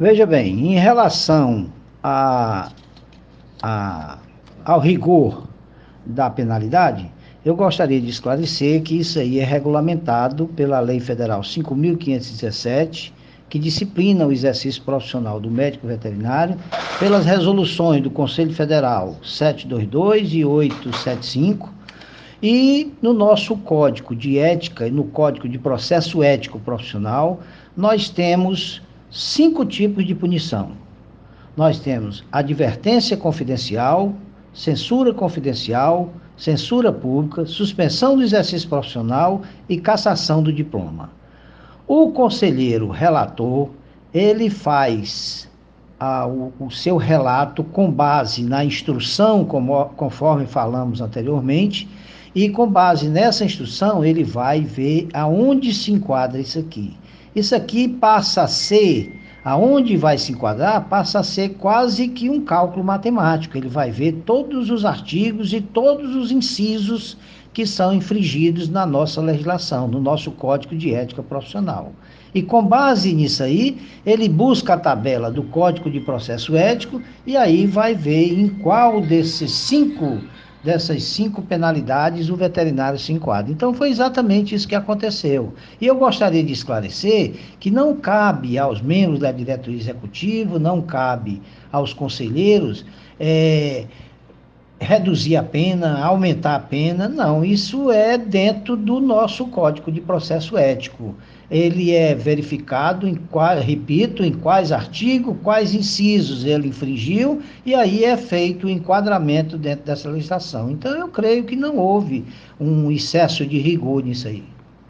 Veja bem, em relação a, a, ao rigor da penalidade, eu gostaria de esclarecer que isso aí é regulamentado pela Lei Federal 5.517, que disciplina o exercício profissional do médico veterinário, pelas resoluções do Conselho Federal 722 e 875, e no nosso Código de Ética e no Código de Processo Ético Profissional, nós temos cinco tipos de punição. Nós temos advertência confidencial, censura confidencial, censura pública, suspensão do exercício profissional e cassação do diploma. O conselheiro relator, ele faz ah, o, o, seu relato com base na instrução, como, conforme falamos anteriormente, e com base nessa instrução ele vai ver aonde se enquadra isso aqui. Isso aqui passa a ser, aonde vai se enquadrar, passa a ser quase que um cálculo matemático. Ele vai ver todos os artigos e todos os incisos que são infringidos na nossa legislação, no nosso Código de Ética Profissional. E com base nisso aí, ele busca a tabela do Código de Processo Ético e aí vai ver em qual desses cinco dessas cinco penalidades o veterinário se enquadra. Então foi exatamente isso que aconteceu. E eu gostaria de esclarecer que não cabe aos membros da diretoria executiva, não cabe aos conselheiros é, reduzir a pena, aumentar a pena. Não, isso é dentro do nosso Código de Processo Ético ele é verificado em repito, em quais artigos, quais incisos ele infringiu, e aí é feito o enquadramento dentro dessa legislação. Então eu creio que não houve um excesso de rigor nisso aí.